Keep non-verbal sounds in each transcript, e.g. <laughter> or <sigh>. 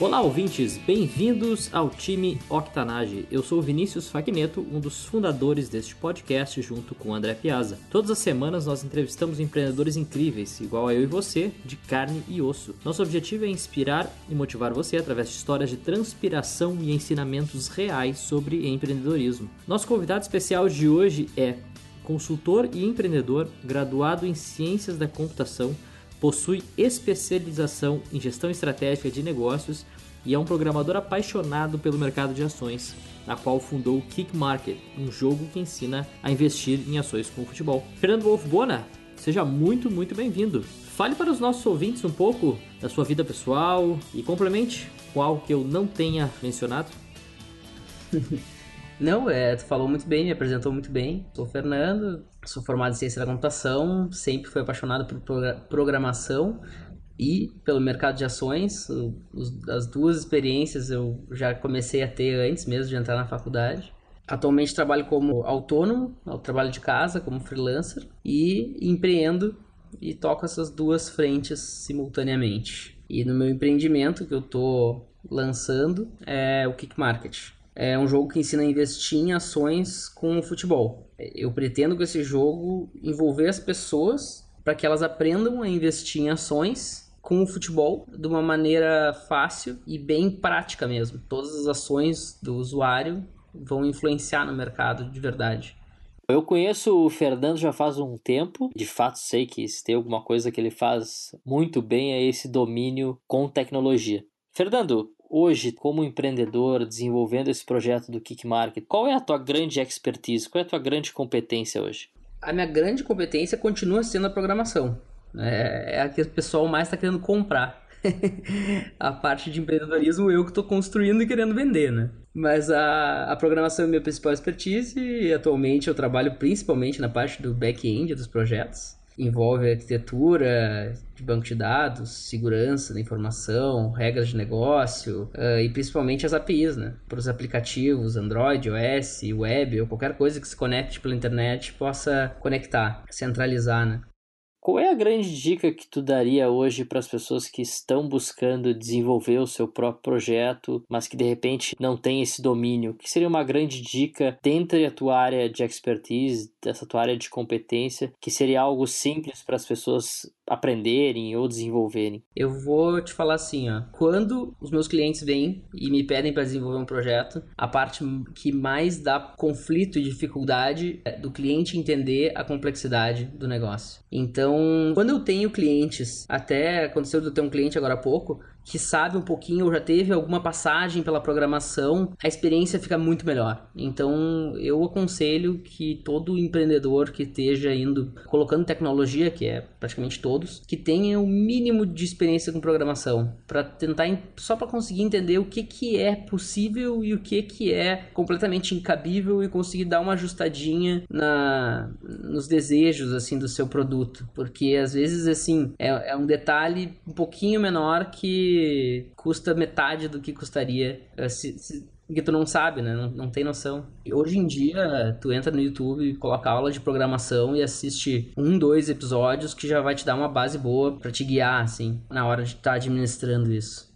Olá, ouvintes! Bem-vindos ao time Octanage. Eu sou Vinícius Fagneto, um dos fundadores deste podcast, junto com André Piazza. Todas as semanas nós entrevistamos empreendedores incríveis, igual a eu e você, de carne e osso. Nosso objetivo é inspirar e motivar você através de histórias de transpiração e ensinamentos reais sobre empreendedorismo. Nosso convidado especial de hoje é consultor e empreendedor graduado em Ciências da Computação possui especialização em gestão estratégica de negócios e é um programador apaixonado pelo mercado de ações, na qual fundou o Kick Market, um jogo que ensina a investir em ações com o futebol. Fernando Wolf Bona, seja muito, muito bem-vindo. Fale para os nossos ouvintes um pouco da sua vida pessoal e complemente com algo que eu não tenha mencionado. <laughs> Não, é, tu falou muito bem, me apresentou muito bem. Sou o Fernando, sou formado em ciência da computação, sempre fui apaixonado por programação e pelo mercado de ações. As duas experiências eu já comecei a ter antes mesmo de entrar na faculdade. Atualmente trabalho como autônomo, trabalho de casa, como freelancer e empreendo e toco essas duas frentes simultaneamente. E no meu empreendimento que eu estou lançando é o Kick Market é um jogo que ensina a investir em ações com o futebol. Eu pretendo com esse jogo envolver as pessoas para que elas aprendam a investir em ações com o futebol de uma maneira fácil e bem prática mesmo. Todas as ações do usuário vão influenciar no mercado de verdade. Eu conheço o Fernando já faz um tempo, de fato sei que se tem alguma coisa que ele faz muito bem é esse domínio com tecnologia. Fernando, hoje, como empreendedor, desenvolvendo esse projeto do Kick Market, qual é a tua grande expertise? Qual é a tua grande competência hoje? A minha grande competência continua sendo a programação. É, é a que o pessoal mais está querendo comprar. <laughs> a parte de empreendedorismo eu que estou construindo e querendo vender, né? Mas a, a programação é a minha principal expertise e atualmente eu trabalho principalmente na parte do back-end dos projetos envolve arquitetura de banco de dados, segurança da informação, regras de negócio uh, e principalmente as APIs, né? Para os aplicativos Android, OS, web ou qualquer coisa que se conecte pela internet possa conectar, centralizar, né? Qual é a grande dica que tu daria hoje para as pessoas que estão buscando desenvolver o seu próprio projeto, mas que de repente não tem esse domínio? O que seria uma grande dica dentro da tua área de expertise, dessa tua área de competência, que seria algo simples para as pessoas aprenderem ou desenvolverem? Eu vou te falar assim, ó. Quando os meus clientes vêm e me pedem para desenvolver um projeto, a parte que mais dá conflito e dificuldade é do cliente entender a complexidade do negócio. Então, quando eu tenho clientes, até aconteceu de eu ter um cliente agora há pouco, que sabe um pouquinho ou já teve alguma passagem pela programação, a experiência fica muito melhor. Então, eu aconselho que todo empreendedor que esteja indo colocando tecnologia, que é praticamente todos, que tenha o um mínimo de experiência com programação, para tentar só para conseguir entender o que que é possível e o que que é completamente incabível e conseguir dar uma ajustadinha na nos desejos assim do seu produto, porque às vezes assim é, é um detalhe um pouquinho menor que custa metade do que custaria eh, se, se, porque tu não sabe, né? Não, não tem noção. E hoje em dia, tu entra no YouTube, coloca aula de programação e assiste um, dois episódios que já vai te dar uma base boa para te guiar, assim, na hora de estar tá administrando isso.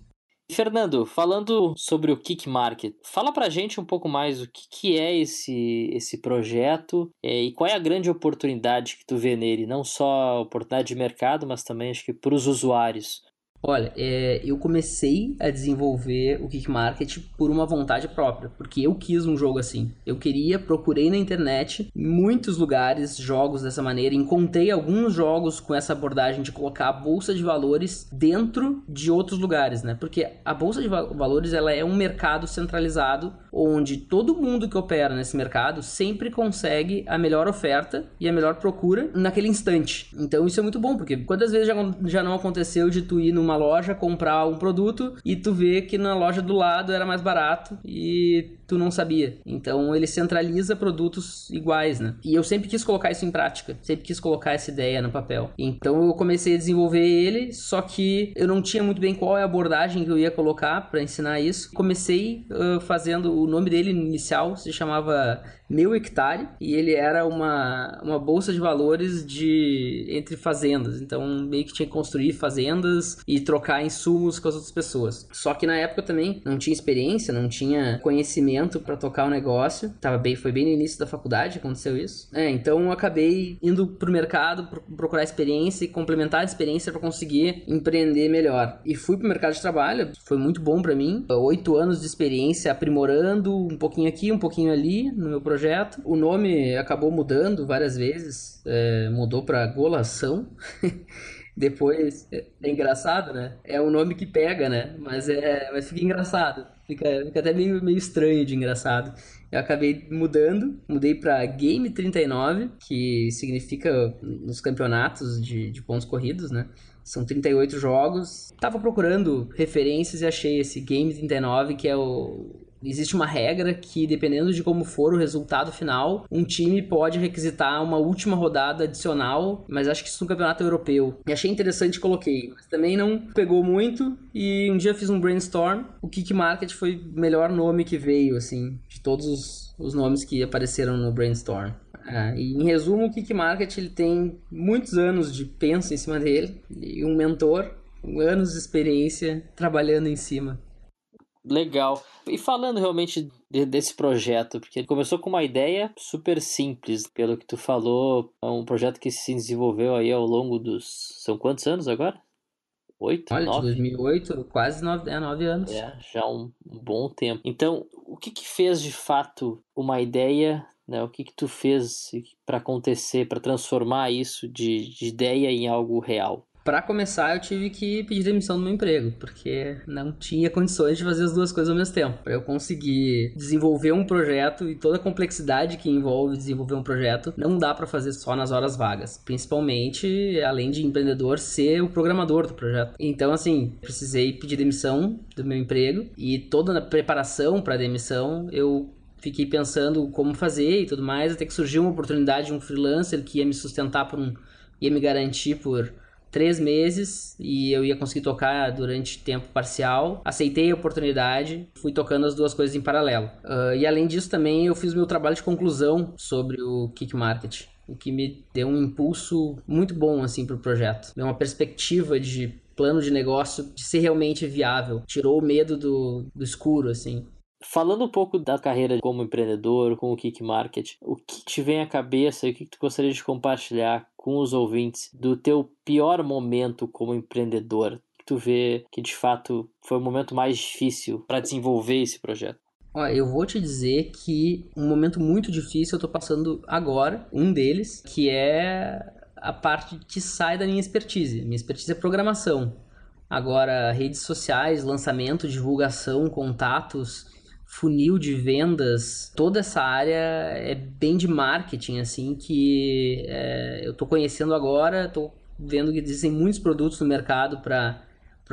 Fernando, falando sobre o Kick Market, fala pra gente um pouco mais o que, que é esse, esse projeto é, e qual é a grande oportunidade que tu vê nele, não só oportunidade de mercado, mas também acho que para os usuários. Olha, é, eu comecei a desenvolver o Kick Market por uma vontade própria, porque eu quis um jogo assim. Eu queria, procurei na internet, muitos lugares, jogos dessa maneira, encontrei alguns jogos com essa abordagem de colocar a bolsa de valores dentro de outros lugares, né? Porque a bolsa de valores ela é um mercado centralizado onde todo mundo que opera nesse mercado sempre consegue a melhor oferta e a melhor procura naquele instante. Então isso é muito bom, porque quantas vezes já, já não aconteceu de tu ir numa loja comprar um produto e tu vê que na loja do lado era mais barato e tu não sabia. Então ele centraliza produtos iguais, né? E eu sempre quis colocar isso em prática, sempre quis colocar essa ideia no papel. Então eu comecei a desenvolver ele, só que eu não tinha muito bem qual é a abordagem que eu ia colocar para ensinar isso. Comecei uh, fazendo o nome dele inicial se chamava Meu Hectare e ele era uma, uma bolsa de valores de entre fazendas. Então meio que tinha que construir fazendas e trocar insumos com as outras pessoas. Só que na época também não tinha experiência, não tinha conhecimento para tocar o negócio. Tava bem, foi bem no início da faculdade que aconteceu isso. É, então eu acabei indo pro mercado procurar experiência e complementar a experiência para conseguir empreender melhor. E fui pro mercado de trabalho, foi muito bom para mim. Oito anos de experiência aprimorando um pouquinho aqui, um pouquinho ali no meu projeto. O nome acabou mudando várias vezes, é, mudou para Golação. <laughs> Depois, é, é, engraçado, né? É um nome que pega, né? Mas, é, mas fica engraçado. Fica, fica até meio, meio estranho de engraçado. Eu acabei mudando, mudei para Game 39, que significa nos campeonatos de, de pontos corridos, né? São 38 jogos. Tava procurando referências e achei esse Game 39, que é o, existe uma regra que, dependendo de como for o resultado final, um time pode requisitar uma última rodada adicional, mas acho que isso no campeonato europeu. E achei interessante e coloquei. Mas também não pegou muito e um dia fiz um brainstorm. O Kick Market foi o melhor nome que veio, assim, de todos os, os nomes que apareceram no brainstorm. É, e em resumo, o Kick Market ele tem muitos anos de pensa em cima dele e um mentor, anos de experiência trabalhando em cima. Legal. E falando realmente de, desse projeto, porque ele começou com uma ideia super simples, pelo que tu falou, é um projeto que se desenvolveu aí ao longo dos. São quantos anos agora? Oito? Olha, nove? de 2008, quase nove, é, nove anos. É, já um, um bom tempo. Então, o que que fez de fato uma ideia né? O que que tu fez para acontecer, para transformar isso de, de ideia em algo real? Para começar, eu tive que pedir demissão do meu emprego, porque não tinha condições de fazer as duas coisas ao mesmo tempo. Para eu conseguir desenvolver um projeto e toda a complexidade que envolve desenvolver um projeto, não dá para fazer só nas horas vagas. Principalmente, além de empreendedor, ser o programador do projeto. Então, assim, precisei pedir demissão do meu emprego e toda a preparação para demissão eu fiquei pensando como fazer e tudo mais, até que surgiu uma oportunidade de um freelancer que ia me sustentar por um ia me garantir por três meses e eu ia conseguir tocar durante tempo parcial. Aceitei a oportunidade, fui tocando as duas coisas em paralelo. Uh, e além disso, também eu fiz meu trabalho de conclusão sobre o Kick Market. O que me deu um impulso muito bom assim para o projeto. Deu uma perspectiva de plano de negócio de ser realmente viável. Tirou o medo do, do escuro, assim. Falando um pouco da carreira como empreendedor, com o Kick Market, o que te vem à cabeça e o que tu gostaria de compartilhar com os ouvintes do teu pior momento como empreendedor? Que tu vê que de fato foi o momento mais difícil para desenvolver esse projeto? Ó, eu vou te dizer que um momento muito difícil eu tô passando agora, um deles, que é a parte que sai da minha expertise. Minha expertise é programação. Agora, redes sociais, lançamento, divulgação, contatos, funil de vendas, toda essa área é bem de marketing, assim, que é, eu estou conhecendo agora, estou vendo que existem muitos produtos no mercado para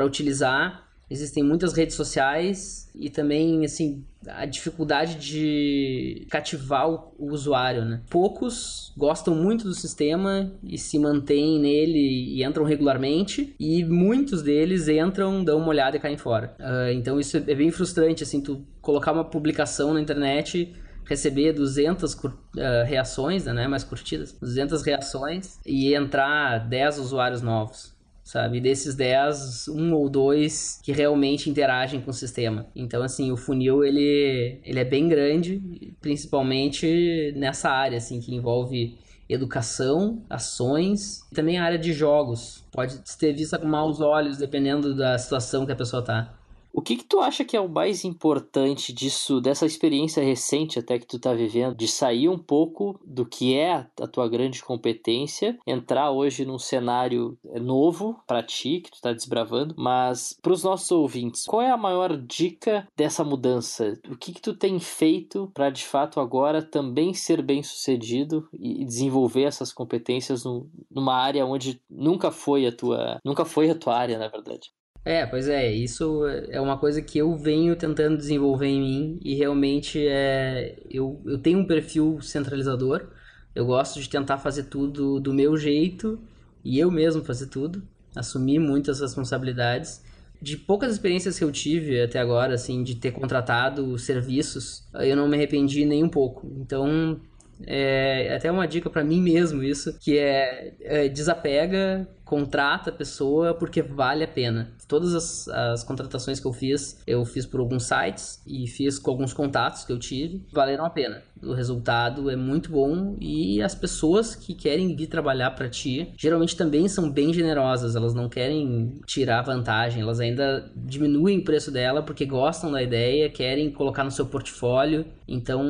utilizar, existem muitas redes sociais e também, assim, a dificuldade de cativar o, usuário, né? Poucos gostam muito do sistema e se mantêm nele e entram regularmente, e muitos deles entram, dão uma olhada e caem fora. Uh, então isso é bem frustrante, assim, tu colocar uma publicação na internet receber 200 uh, ah, reações, né, mais curtidas, 200 reações e entrar 10 usuários novos sabe? Desses 10, um ou dois que realmente interagem com o sistema. Então, assim, o funil, ele, ele é bem grande, principalmente nessa área, assim, que envolve educação, ações e também a área de jogos. Pode ter vista com maus olhos, dependendo da situação que a pessoa tá. O que que tu acha que é o mais importante disso, dessa experiência recente até que tu tá vivendo, de sair um pouco do que é a tua grande competência, entrar hoje num cenário novo para ti, que tu tá desbravando, mas para os nossos ouvintes, qual é a maior dica dessa mudança? O que que tu tem feito para de fato agora também ser bem sucedido e desenvolver essas competências no, numa área onde nunca foi a tua, nunca foi a tua área, na verdade? É, pois é, isso é uma coisa que eu venho tentando desenvolver em mim e realmente é, eu, eu tenho um perfil centralizador, eu gosto de tentar fazer tudo do meu jeito e eu mesmo fazer tudo, assumir muitas responsabilidades. De poucas experiências que eu tive até agora, assim, de ter contratado serviços, eu não me arrependi nem um pouco. Então, é até uma dica para mim mesmo isso, que é, é desapega, contrata a pessoa porque vale a pena. Todas as, as, contratações que eu fiz, eu fiz por alguns sites e fiz com alguns contatos que eu tive, valeram a pena. O resultado é muito bom e as pessoas que querem vir trabalhar para ti, geralmente também são bem generosas, elas não querem tirar vantagem, elas ainda diminuem o preço dela porque gostam da ideia, querem colocar no seu portfólio. Então,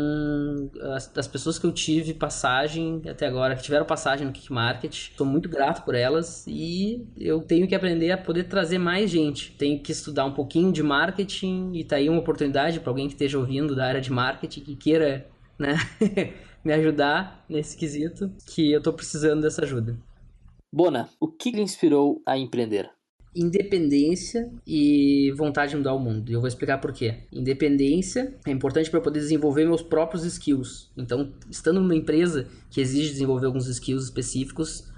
as, as pessoas que eu tive passagem até agora, que tiveram passagem no Kick Market, sou muito grato por elas e eu tenho que aprender a poder trazer mais gente. Tenho que estudar um pouquinho de marketing e tá aí uma oportunidade para alguém que esteja ouvindo da área de marketing que queira, né, <laughs> me ajudar nesse quesito, que eu tô precisando dessa ajuda. Bona, o que lhe inspirou a empreender? independência e vontade de mudar o mundo. E eu vou explicar por quê. Independência é importante para eu poder desenvolver meus próprios skills. Então, estando numa empresa que exige desenvolver alguns skills específicos,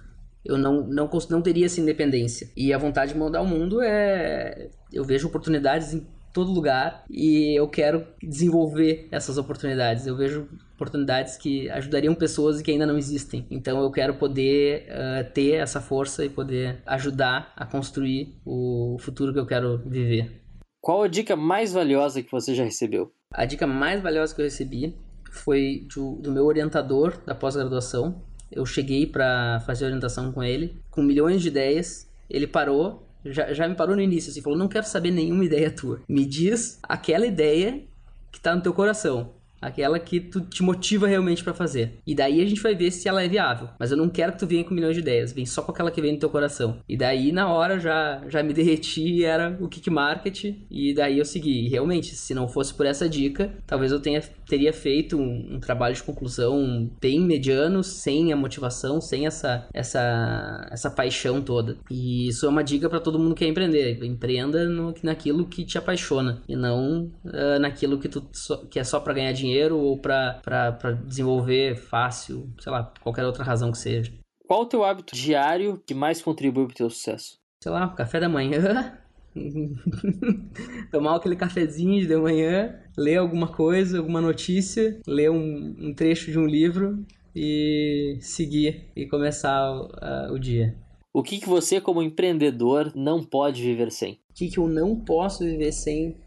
eu não, não, não teria essa independência. E a vontade de mudar o mundo é. Eu vejo oportunidades em todo lugar e eu quero desenvolver essas oportunidades. Eu vejo oportunidades que ajudariam pessoas e que ainda não existem. Então eu quero poder uh, ter essa força e poder ajudar a construir o futuro que eu quero viver. Qual a dica mais valiosa que você já recebeu? A dica mais valiosa que eu recebi foi do, do meu orientador da pós-graduação. Eu cheguei para fazer orientação com ele, com milhões de ideias. Ele parou já, já me parou no início, assim, falou: não quero saber nenhuma ideia tua. Me diz aquela ideia que tá no teu coração aquela que tu te motiva realmente para fazer. E daí a gente vai ver se ela é viável. Mas eu não quero que tu venha com milhões de ideias, vem só com aquela que vem no teu coração. E daí na hora já já me derreti, era o kick market e daí eu segui. E realmente, se não fosse por essa dica, talvez eu tenha teria feito um, um trabalho de conclusão bem mediano, sem a motivação, sem essa essa essa paixão toda. E isso é uma dica para todo mundo que quer empreender. Empreenda no, naquilo que te apaixona e não uh, naquilo que tu que é só para ganhar dinheiro dinheiro ou para desenvolver fácil, sei lá, qualquer outra razão que seja. Qual o teu hábito diário que mais contribui para o teu sucesso? Sei lá, café da manhã. <laughs> Tomar aquele cafezinho de manhã, ler alguma coisa, alguma notícia, ler um, um trecho de um livro e seguir e começar o, o dia. O que, que você, como empreendedor, não pode viver sem? O que, que eu não posso viver sem?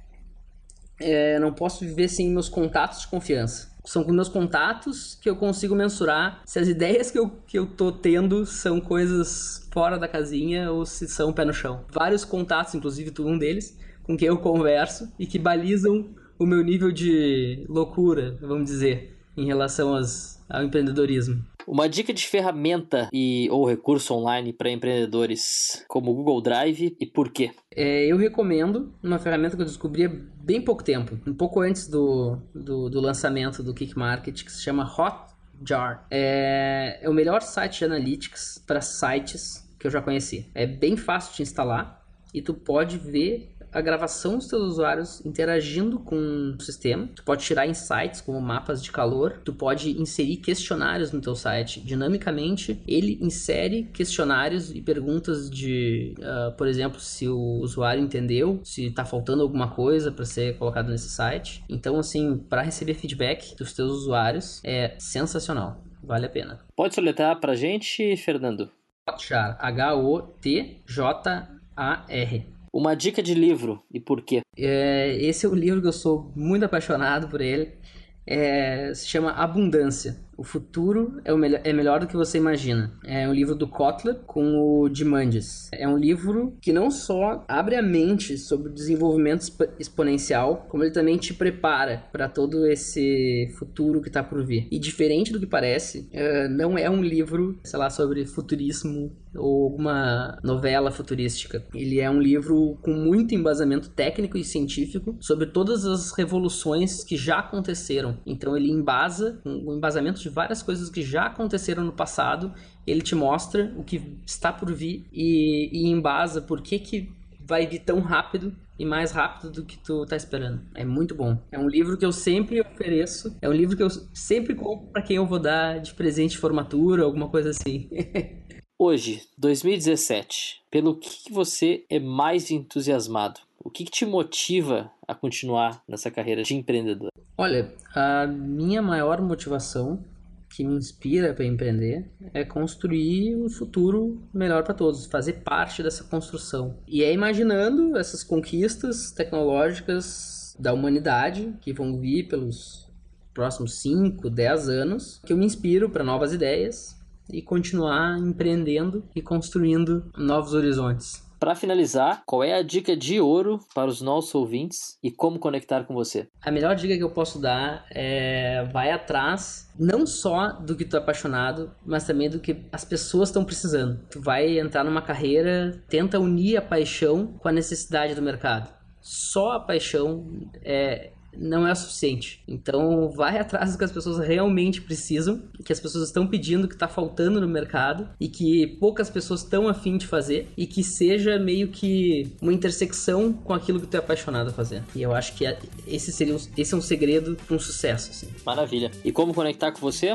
É, não posso viver sem meus contatos de confiança. São com meus contatos que eu consigo mensurar se as ideias que eu, que eu tô tendo são coisas fora da casinha ou se são pé no chão. Vários contatos, inclusive tu um deles, com quem eu converso e que balizam o meu nível de loucura, vamos dizer, em relação às, ao empreendedorismo. Uma dica de ferramenta e ou recurso online para empreendedores como o Google Drive e por quê? É, eu recomendo uma ferramenta que eu descobri há bem pouco tempo, um pouco antes do, do, do lançamento do Kick Market, que se chama Hotjar. É, é o melhor site de analytics para sites que eu já conheci. É bem fácil de instalar e tu pode ver a gravação dos teus usuários interagindo com o sistema. Tu pode tirar insights como mapas de calor. Tu pode inserir questionários no teu site. Dinamicamente, ele insere questionários e perguntas de, uh, por exemplo, se o usuário entendeu, se está faltando alguma coisa para ser colocado nesse site. Então, assim, para receber feedback dos teus usuários é sensacional. Vale a pena. Pode soletrar para gente, Fernando? Hotjar, H-O-T-J-A-R. Uma dica de livro e por quê? É, esse é o livro que eu sou muito apaixonado por ele. É, se chama Abundância. O futuro é, o melhor, é melhor do que você imagina. É um livro do Kotler com o Dimandes. É um livro que não só abre a mente sobre o desenvolvimento exponencial, como ele também te prepara para todo esse futuro que está por vir. E diferente do que parece, uh, não é um livro, sei lá, sobre futurismo ou alguma novela futurística. Ele é um livro com muito embasamento técnico e científico sobre todas as revoluções que já aconteceram. Então ele embasa, o embasamento de várias coisas que já aconteceram no passado, ele te mostra o que está por vir e, e embasa por que, que vai vir tão rápido e mais rápido do que tu tá esperando. É muito bom. É um livro que eu sempre ofereço. É um livro que eu sempre compro para quem eu vou dar de presente de formatura, alguma coisa assim. <laughs> Hoje, 2017, pelo que você é mais entusiasmado? O que, que te motiva a continuar nessa carreira de empreendedor? Olha, a minha maior motivação que me inspira para empreender é construir um futuro melhor para todos, fazer parte dessa construção. E é imaginando essas conquistas tecnológicas da humanidade que vão vir pelos próximos 5, 10 anos que eu me inspiro para novas ideias, e continuar empreendendo e construindo novos horizontes. Para finalizar, qual é a dica de ouro para os nossos ouvintes e como conectar com você? A melhor dica que eu posso dar é vai atrás não só do que tu é apaixonado, mas também do que as pessoas estão precisando. Tu vai entrar numa carreira, tenta unir a paixão com a necessidade do mercado. Só a paixão é, não é o suficiente. Então, vai atrás do que as pessoas realmente precisam, que as pessoas estão pedindo, que está faltando no mercado e que poucas pessoas estão afim de fazer e que seja meio que uma intersecção com aquilo que tu é apaixonado a fazer. E eu acho que é, esse seria um, esse é um segredo para um sucesso. Assim. Maravilha. E como conectar com você?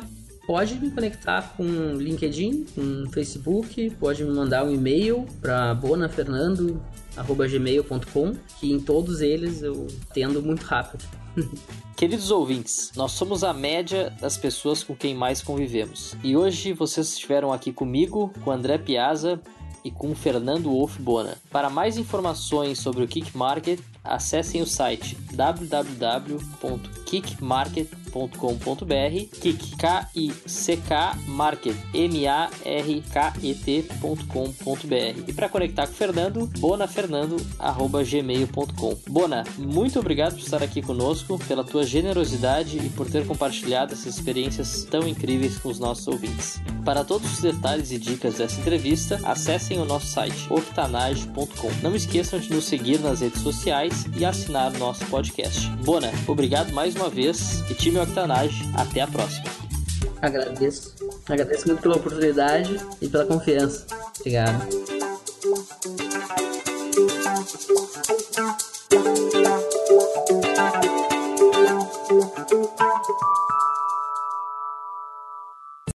Pode me conectar com LinkedIn, com Facebook, pode me mandar um e-mail para bonafernando@gmail.com, que em todos eles eu tendo muito rápido. <laughs> Queridos ouvintes, nós somos a média das pessoas com quem mais convivemos. E hoje vocês estiveram aqui comigo, com André Piazza e com Fernando Wolf Bona. Para mais informações sobre o Kick Market, acessem o site www.kickmarket.com.br kick k i c k market m a r k e t.com.br e para conectar com o Fernando bonafernando@gmail.com Bona muito obrigado por estar aqui conosco pela tua generosidade e por ter compartilhado essas experiências tão incríveis com os nossos ouvintes. Para todos os detalhes e dicas dessa entrevista acessem o nosso site octanage.com não esqueçam de nos seguir nas redes sociais e assinar o nosso podcast. Bona, obrigado mais uma vez e time Octanage. Até a próxima. Agradeço. Agradeço muito pela oportunidade e pela confiança. Obrigado.